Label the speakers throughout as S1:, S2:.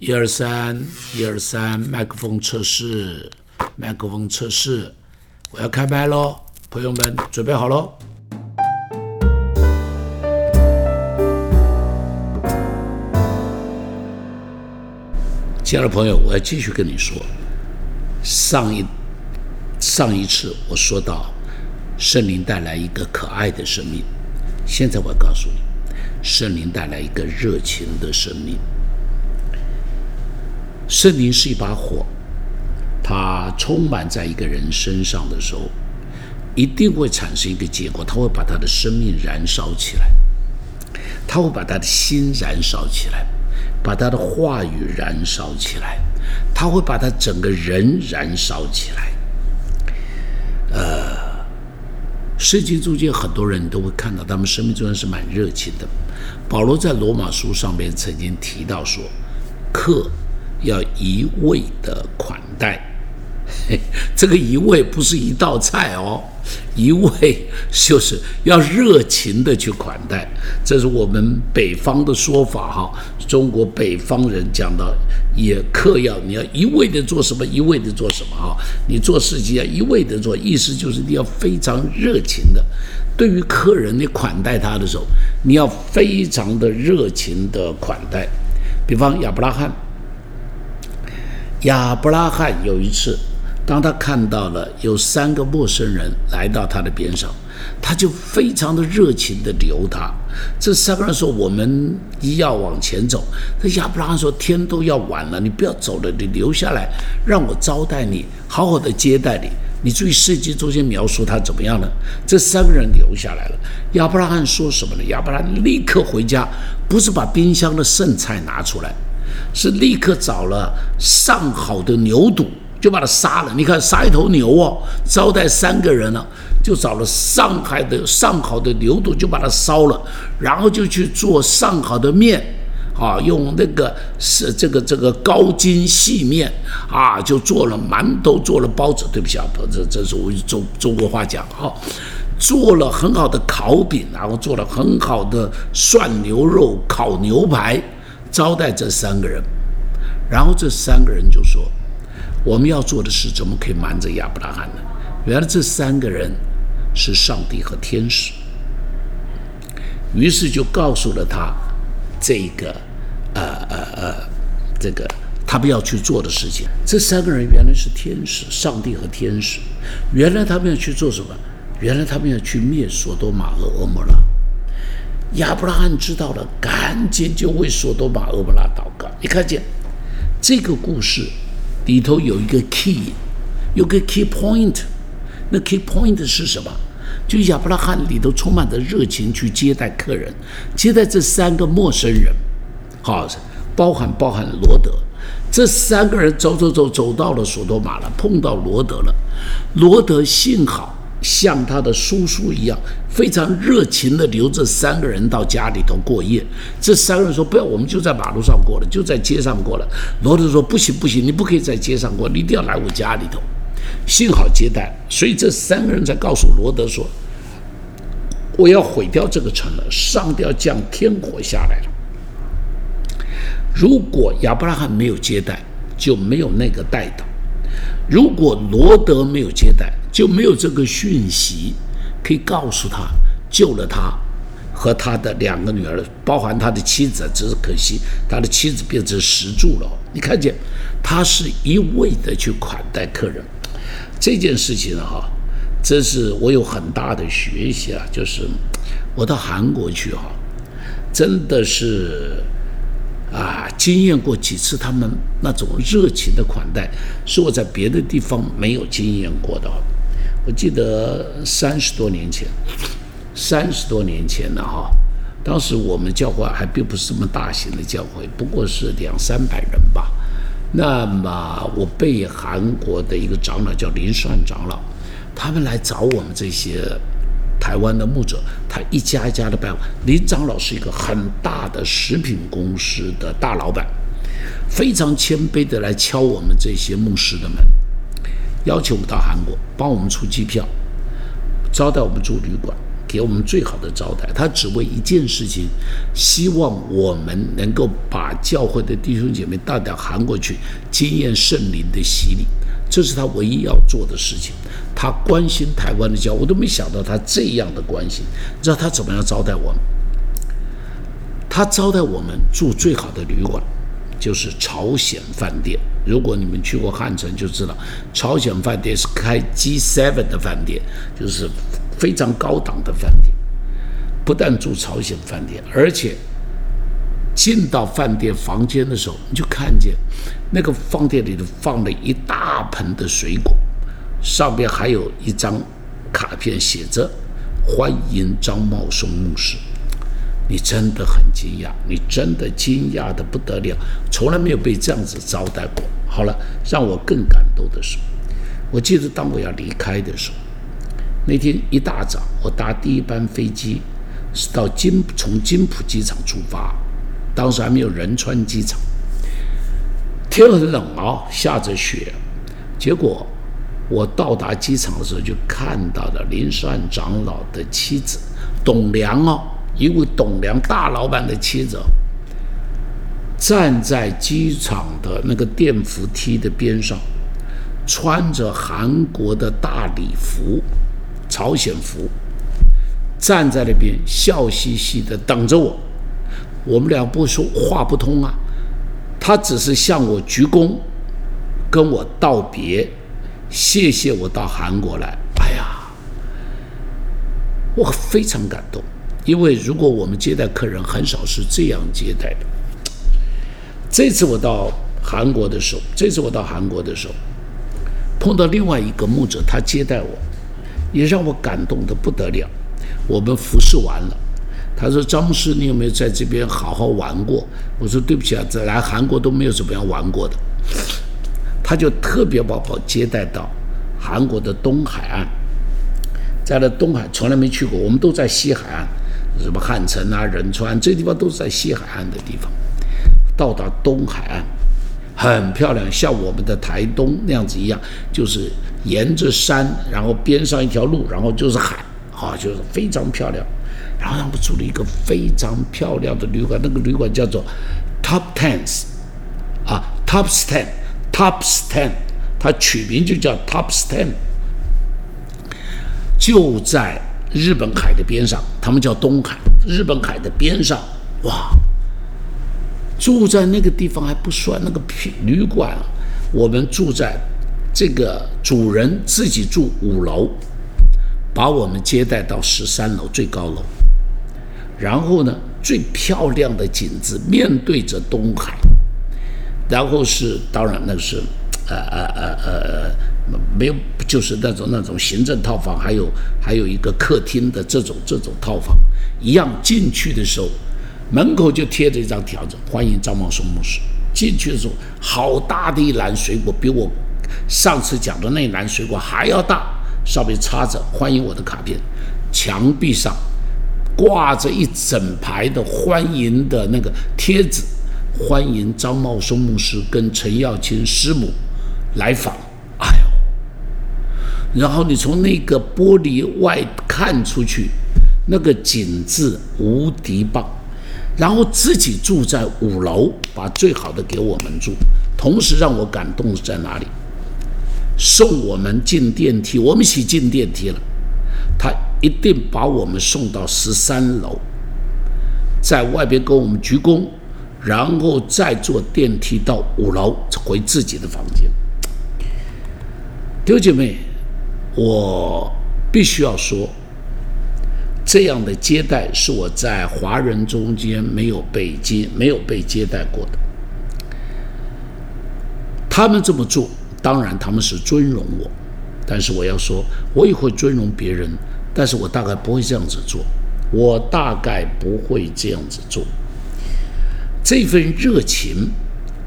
S1: 一二三，一二三，麦克风测试，麦克风测试，我要开麦喽，朋友们准备好喽。亲爱的朋友，我要继续跟你说，上一上一次我说到圣灵带来一个可爱的生命，现在我要告诉你，圣灵带来一个热情的生命。圣灵是一把火，它充满在一个人身上的时候，一定会产生一个结果，它会把他的生命燃烧起来，他会把他的心燃烧起来，把他的话语燃烧起来，他会把他整个人燃烧起来。呃，圣经中间很多人都会看到，他们生命中间是蛮热情的。保罗在罗马书上面曾经提到说，客。要一味的款待，这个一味不是一道菜哦，一味就是要热情的去款待，这是我们北方的说法哈。中国北方人讲到，也客要你要一味的做什么，一味的做什么哈。你做事情要一味的做，意思就是你要非常热情的，对于客人你款待他的时候，你要非常的热情的款待。比方亚伯拉罕。亚伯拉罕有一次，当他看到了有三个陌生人来到他的边上，他就非常的热情的留他。这三个人说：“我们要往前走。”这亚伯拉罕说：“天都要晚了，你不要走了，你留下来，让我招待你，好好的接待你。”你注意圣经中间描述他怎么样呢？这三个人留下来了。亚伯拉罕说什么呢？亚伯拉罕立刻回家，不是把冰箱的剩菜拿出来。是立刻找了上好的牛肚，就把它杀了。你看，杀一头牛哦，招待三个人呢，就找了上海的上好的牛肚，就把它烧了，然后就去做上好的面，啊，用那个是这个这个高筋细面啊，就做了馒头，做了包子。对不起啊，这这是我中中国话讲哈，做了很好的烤饼，然后做了很好的涮牛肉、烤牛排。招待这三个人，然后这三个人就说：“我们要做的事怎么可以瞒着亚伯拉罕呢？”原来这三个人是上帝和天使，于是就告诉了他这个呃呃呃这个他们要去做的事情。这三个人原来是天使，上帝和天使。原来他们要去做什么？原来他们要去灭索多玛和俄摩拉。亚伯拉罕知道了，赶紧就为索多玛、俄伯拉祷告。你看见这个故事里头有一个 key，有个 key point。那 key point 是什么？就亚伯拉罕里头充满着热情去接待客人，接待这三个陌生人。好，包含包含罗德，这三个人走走走走到了索多玛了，碰到罗德了。罗德幸好。像他的叔叔一样，非常热情地留这三个人到家里头过夜。这三个人说：“不要，我们就在马路上过了，就在街上过了。”罗德说：“不行，不行，你不可以在街上过，你一定要来我家里头。”幸好接待，所以这三个人才告诉罗德说：“我要毁掉这个城了，上吊降天火下来了。”如果亚伯拉罕没有接待，就没有那个带导；如果罗德没有接待，就没有这个讯息可以告诉他救了他和他的两个女儿，包含他的妻子，只是可惜他的妻子变成石柱了。你看见他是一味的去款待客人，这件事情哈，这是我有很大的学习啊。就是我到韩国去哈，真的是啊，经验过几次他们那种热情的款待，是我在别的地方没有经验过的。我记得三十多年前，三十多年前了哈，当时我们教会还并不是这么大型的教会，不过是两三百人吧。那么我被韩国的一个长老叫林善长老，他们来找我们这些台湾的牧者，他一家一家的拜访。林长老是一个很大的食品公司的大老板，非常谦卑的来敲我们这些牧师的门。要求我们到韩国帮我们出机票，招待我们住旅馆，给我们最好的招待，他只为一件事情，希望我们能够把教会的弟兄姐妹带到韩国去，经验圣灵的洗礼，这是他唯一要做的事情。他关心台湾的教，我都没想到他这样的关心。你知道他怎么样招待我们？他招待我们住最好的旅馆，就是朝鲜饭店。如果你们去过汉城，就知道朝鲜饭店是开 G7 的饭店，就是。非常高档的饭店，不但住朝鲜饭店，而且进到饭店房间的时候，你就看见那个饭店里头放了一大盆的水果，上边还有一张卡片，写着“欢迎张茂松牧师”。你真的很惊讶，你真的惊讶的不得了，从来没有被这样子招待过。好了，让我更感动的是，我记得当我要离开的时候。那天一大早，我搭第一班飞机，是到金从金浦机场出发，当时还没有仁川机场。天很冷啊，下着雪。结果我到达机场的时候，就看到了林善长老的妻子董良哦，一位董良大老板的妻子，站在机场的那个电扶梯的边上，穿着韩国的大礼服。朝鲜服，站在那边笑嘻嘻的等着我。我们俩不说话不通啊，他只是向我鞠躬，跟我道别，谢谢我到韩国来。哎呀，我非常感动，因为如果我们接待客人，很少是这样接待的。这次我到韩国的时候，这次我到韩国的时候，碰到另外一个牧者，他接待我。也让我感动的不得了。我们服侍完了，他说：“张牧师，你有没有在这边好好玩过？”我说：“对不起啊，在来韩国都没有怎么样玩过的。”他就特别把我接待到韩国的东海岸，在那东海从来没去过，我们都在西海岸，什么汉城啊、仁川这地方都是在西海岸的地方。到达东海岸，很漂亮，像我们的台东那样子一样，就是。沿着山，然后边上一条路，然后就是海，啊，就是非常漂亮。然后他们住了一个非常漂亮的旅馆，那个旅馆叫做 Top Ten，s 啊，Top Ten，Top Ten，它取名就叫 Top Ten，就在日本海的边上，他们叫东海，日本海的边上，哇，住在那个地方还不算，那个旅馆，我们住在。这个主人自己住五楼，把我们接待到十三楼最高楼，然后呢，最漂亮的景致面对着东海，然后是当然那是，呃呃呃呃，没有就是那种那种行政套房，还有还有一个客厅的这种这种套房，一样进去的时候，门口就贴着一张条子，欢迎张茂松牧师。进去的时候，好大的一篮水果，比我。上次讲的那篮水果还要大，上面插着欢迎我的卡片，墙壁上挂着一整排的欢迎的那个贴纸，欢迎张茂松牧师跟陈耀清师母来访。哎呦，然后你从那个玻璃外看出去，那个景致无敌棒。然后自己住在五楼，把最好的给我们住，同时让我感动在哪里？送我们进电梯，我们一起进电梯了。他一定把我们送到十三楼，在外边跟我们鞠躬，然后再坐电梯到五楼回自己的房间。丢姐妹，我必须要说，这样的接待是我在华人中间没有被接、没有被接待过的。他们这么做。当然，他们是尊荣我，但是我要说，我也会尊荣别人，但是我大概不会这样子做，我大概不会这样子做。这份热情，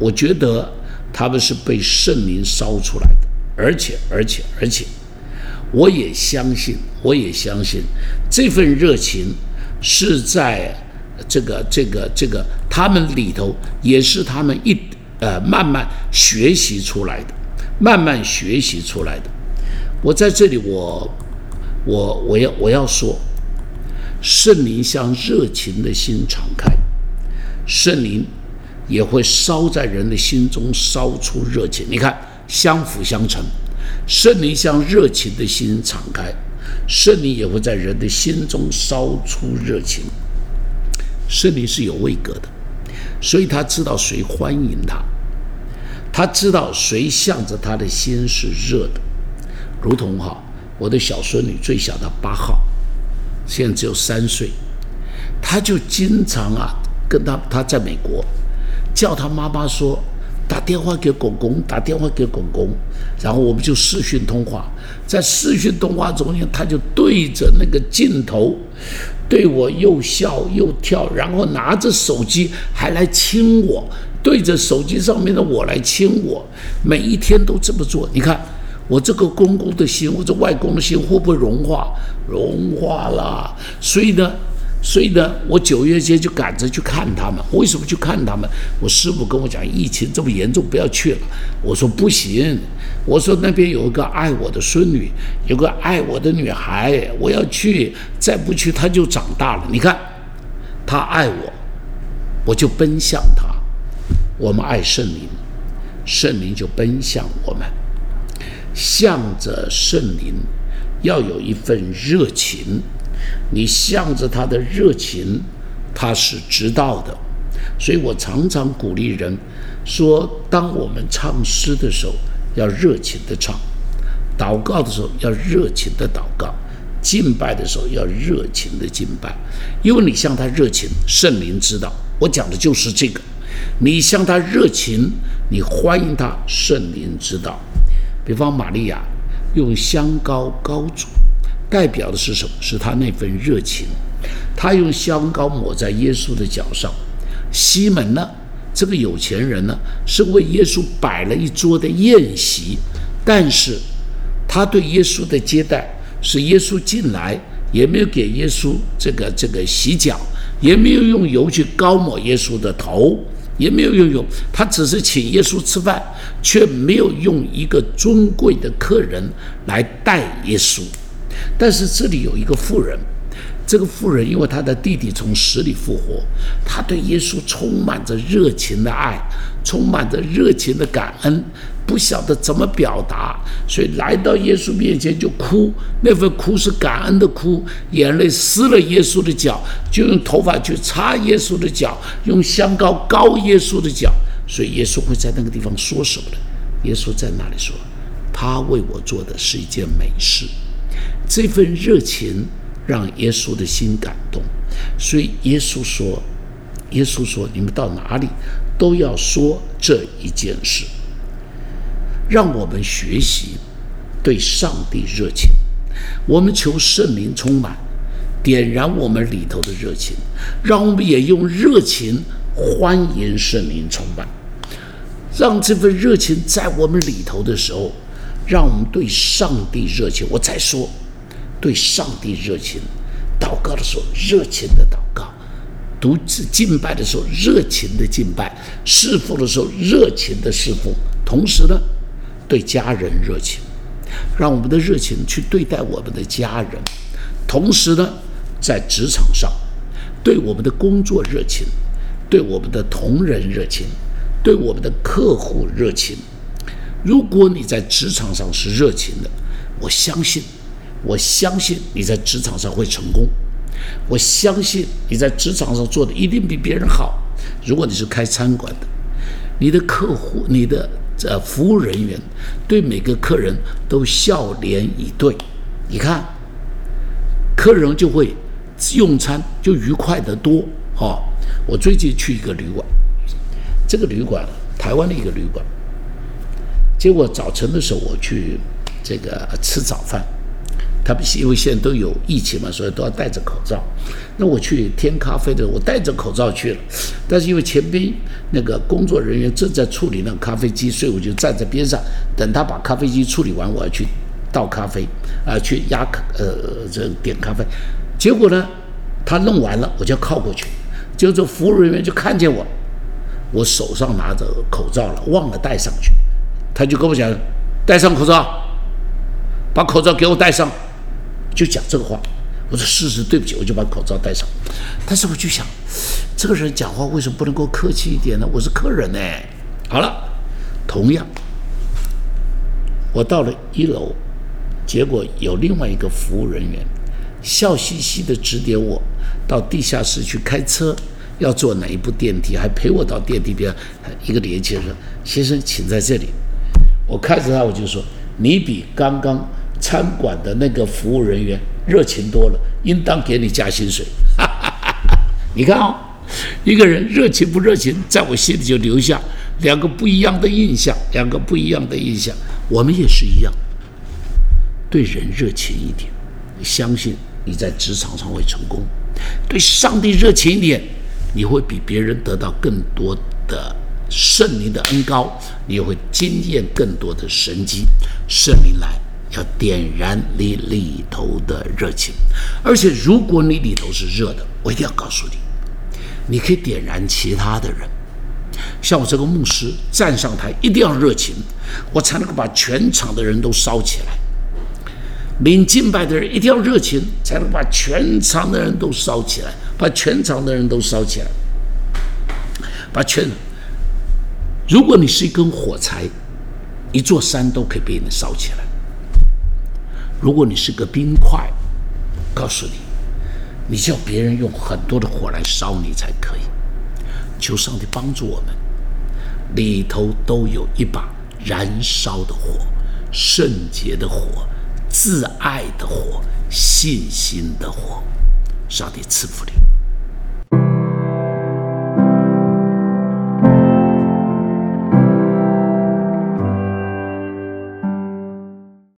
S1: 我觉得他们是被圣灵烧出来的，而且，而且，而且，我也相信，我也相信，这份热情是在这个、这个、这个他们里头，也是他们一呃慢慢学习出来的。慢慢学习出来的。我在这里，我，我，我要，我要说，圣灵向热情的心敞开，圣灵也会烧在人的心中，烧出热情。你看，相辅相成。圣灵向热情的心敞开，圣灵也会在人的心中烧出热情。圣灵是有位格的，所以他知道谁欢迎他，他知道谁向着他的心是热的。如同哈，我的小孙女最小的八号，现在只有三岁，他就经常啊跟他他在美国，叫他妈妈说。打电话给公公，打电话给公公，然后我们就视讯通话。在视讯通话中间，他就对着那个镜头，对我又笑又跳，然后拿着手机还来亲我，对着手机上面的我来亲我。每一天都这么做。你看，我这个公公的心，我这外公的心会不会融化？融化了。所以呢。所以呢，我九月间就赶着去看他们。为什么去看他们？我师傅跟我讲，疫情这么严重，不要去了。我说不行，我说那边有一个爱我的孙女，有个爱我的女孩，我要去。再不去，她就长大了。你看，他爱我，我就奔向他。我们爱圣灵，圣灵就奔向我们，向着圣灵，要有一份热情。你向着他的热情，他是知道的，所以我常常鼓励人说：当我们唱诗的时候，要热情的唱；祷告的时候，要热情的祷告；敬拜的时候，要热情的敬拜。因为你向他热情，圣灵知道。我讲的就是这个。你向他热情，你欢迎他，圣灵知道。比方玛利亚用香膏膏主。代表的是什么？是他那份热情。他用香膏抹在耶稣的脚上。西门呢？这个有钱人呢，是为耶稣摆了一桌的宴席，但是他对耶稣的接待是耶稣进来也没有给耶稣这个这个洗脚，也没有用油去膏抹耶稣的头，也没有用油，他只是请耶稣吃饭，却没有用一个尊贵的客人来待耶稣。但是这里有一个妇人，这个妇人因为她的弟弟从死里复活，她对耶稣充满着热情的爱，充满着热情的感恩，不晓得怎么表达，所以来到耶稣面前就哭，那份哭是感恩的哭，眼泪湿了耶稣的脚，就用头发去擦耶稣的脚，用香膏膏耶稣的脚，所以耶稣会在那个地方说什么呢？耶稣在那里说，他为我做的是一件美事。这份热情让耶稣的心感动，所以耶稣说：“耶稣说，你们到哪里都要说这一件事，让我们学习对上帝热情。我们求圣灵充满，点燃我们里头的热情，让我们也用热情欢迎圣灵充满，让这份热情在我们里头的时候，让我们对上帝热情。我再说。”对上帝热情，祷告的时候热情的祷告，独自敬拜的时候热情的敬拜，侍奉的时候热情的侍奉。同时呢，对家人热情，让我们的热情去对待我们的家人。同时呢，在职场上，对我们的工作热情，对我们的同仁热情，对我们的客户热情。如果你在职场上是热情的，我相信。我相信你在职场上会成功，我相信你在职场上做的一定比别人好。如果你是开餐馆的，你的客户、你的呃服务人员对每个客人都笑脸以对，你看，客人就会用餐就愉快得多。哈，我最近去一个旅馆，这个旅馆台湾的一个旅馆，结果早晨的时候我去这个吃早饭。他们因为现在都有疫情嘛，所以都要戴着口罩。那我去添咖啡的，我戴着口罩去了。但是因为前边那个工作人员正在处理那咖啡机，所以我就站在边上等他把咖啡机处理完，我要去倒咖啡啊，去压呃这点咖啡。结果呢，他弄完了，我就要靠过去，就这服务人员就看见我，我手上拿着口罩了，忘了戴上去，他就跟我讲，戴上口罩，把口罩给我戴上。就讲这个话，我说事实，对不起，我就把口罩戴上。但是我就想，这个人讲话为什么不能够客气一点呢？我是客人呢。好了，同样，我到了一楼，结果有另外一个服务人员笑嘻嘻的指点我到地下室去开车，要坐哪一部电梯，还陪我到电梯边。一个年轻人：“先生，请在这里。”我看着他，我就说：“你比刚刚餐馆的那个服务人员。”热情多了，应当给你加薪水。你看哦，一个人热情不热情，在我心里就留下两个不一样的印象，两个不一样的印象。我们也是一样，对人热情一点，相信你在职场上会成功；对上帝热情一点，你会比别人得到更多的圣灵的恩高，你会经验更多的神迹。圣灵来。要点燃你里头的热情，而且如果你里头是热的，我一定要告诉你，你可以点燃其他的人。像我这个牧师站上台，一定要热情，我才能够把全场的人都烧起来。领敬拜的人一定要热情，才能把全场的人都烧起来，把全场的人都烧起来，把全。如果你是一根火柴，一座山都可以被你烧起来。如果你是个冰块，告诉你，你叫别人用很多的火来烧你才可以。求上帝帮助我们，里头都有一把燃烧的火，圣洁的火，自爱的火，信心的火。上帝赐福你。